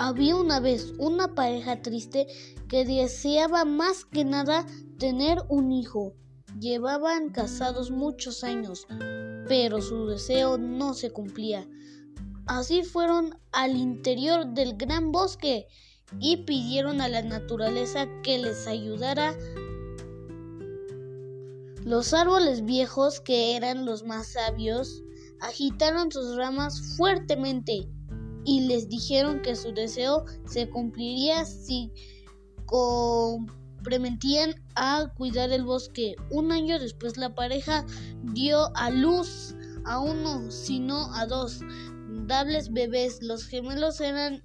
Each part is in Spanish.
Había una vez una pareja triste que deseaba más que nada tener un hijo. Llevaban casados muchos años, pero su deseo no se cumplía. Así fueron al interior del gran bosque y pidieron a la naturaleza que les ayudara. Los árboles viejos, que eran los más sabios, agitaron sus ramas fuertemente y les dijeron que su deseo se cumpliría si comprometían a cuidar el bosque. Un año después la pareja dio a luz a uno, sino a dos dables bebés. Los gemelos eran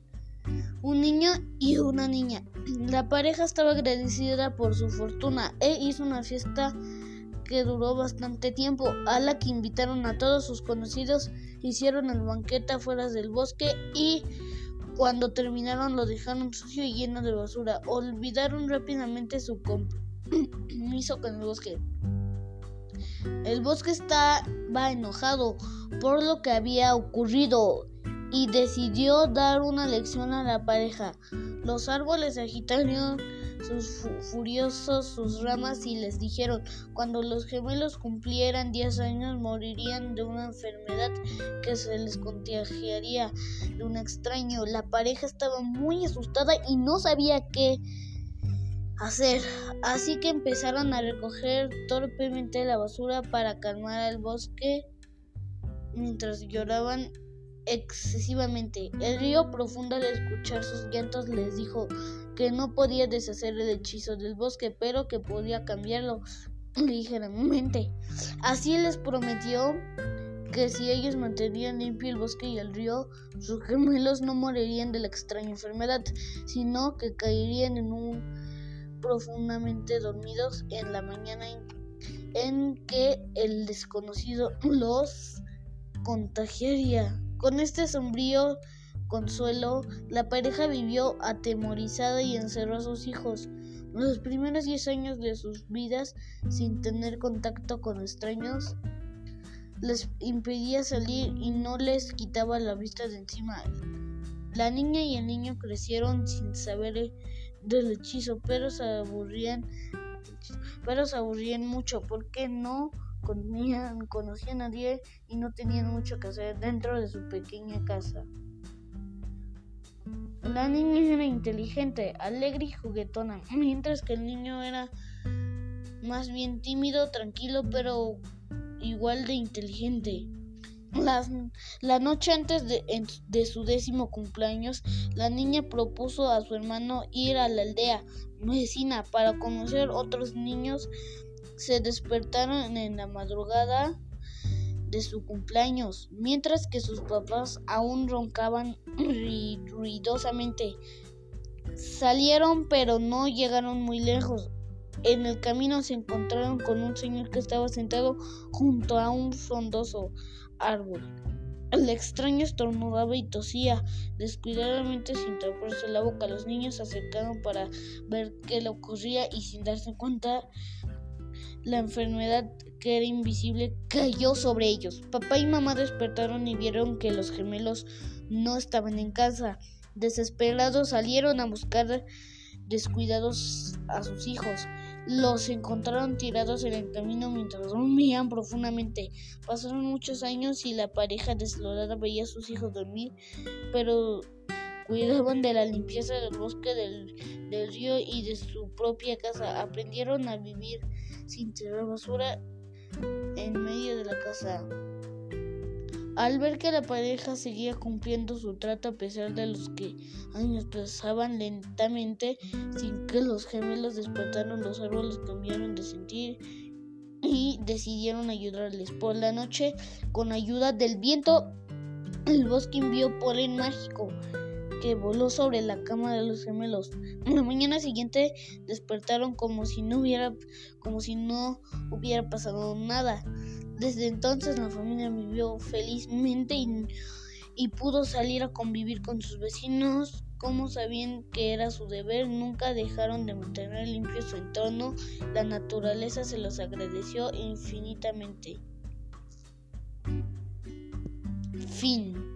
un niño y una niña. La pareja estaba agradecida por su fortuna e hizo una fiesta que duró bastante tiempo, a la que invitaron a todos sus conocidos, hicieron el banquete afuera del bosque y cuando terminaron lo dejaron sucio y lleno de basura. Olvidaron rápidamente su compromiso con el bosque. El bosque estaba enojado por lo que había ocurrido y decidió dar una lección a la pareja. Los árboles agitaron sus furiosos sus ramas y les dijeron cuando los gemelos cumplieran 10 años morirían de una enfermedad que se les contagiaría de un extraño. La pareja estaba muy asustada y no sabía qué hacer, así que empezaron a recoger torpemente la basura para calmar al bosque mientras lloraban excesivamente. El río profundo al escuchar sus llantos les dijo que no podía deshacer el hechizo del bosque, pero que podía cambiarlo ligeramente. Así les prometió que si ellos mantenían limpio el bosque y el río, sus gemelos no morirían de la extraña enfermedad, sino que caerían en un profundamente dormidos en la mañana en que el desconocido los contagiaría. Con este sombrío consuelo, la pareja vivió atemorizada y encerró a sus hijos. Los primeros 10 años de sus vidas, sin tener contacto con extraños, les impedía salir y no les quitaba la vista de encima. La niña y el niño crecieron sin saber del hechizo, pero se aburrían, pero se aburrían mucho porque no conocían, conocían a nadie y no tenían mucho que hacer dentro de su pequeña casa. La niña era inteligente, alegre y juguetona, mientras que el niño era más bien tímido, tranquilo, pero igual de inteligente. la noche antes de, de, su décimo cumpleaños, la niña propuso a su hermano ir a la aldea vecina para conocer otros niños se despertaron en la madrugada de su cumpleaños, mientras que sus papás aún roncaban ruidosamente. Salieron pero no llegaron muy lejos. En el camino se encontraron con un señor que estaba sentado junto a un frondoso árbol. El extraño estornudaba y tosía descuidadamente sin taparse la boca. Los niños se acercaron para ver qué le ocurría y sin darse cuenta la enfermedad que era invisible cayó sobre ellos. Papá y mamá despertaron y vieron que los gemelos no estaban en casa. Desesperados salieron a buscar descuidados a sus hijos. Los encontraron tirados en el camino mientras dormían profundamente. Pasaron muchos años y la pareja desolada veía a sus hijos dormir, pero cuidaban de la limpieza del bosque, del, río y de su propia casa. Aprendieron a vivir sin tirar basura en medio de la casa. Al ver que la pareja seguía cumpliendo su trato a pesar de los que años pasaban lentamente sin que los gemelos despertaron, los árboles cambiaron de sentir y decidieron ayudarles. Por la noche, con ayuda del viento, el bosque envió polen mágico que voló sobre la cama de los gemelos. La mañana siguiente despertaron como si no hubiera como si no hubiera pasado nada. Desde entonces la familia vivió felizmente y, y pudo salir a convivir con sus vecinos como sabían que era su deber, nunca dejaron de mantener limpio su entorno, la naturaleza se los agradeció infinitamente. Fin.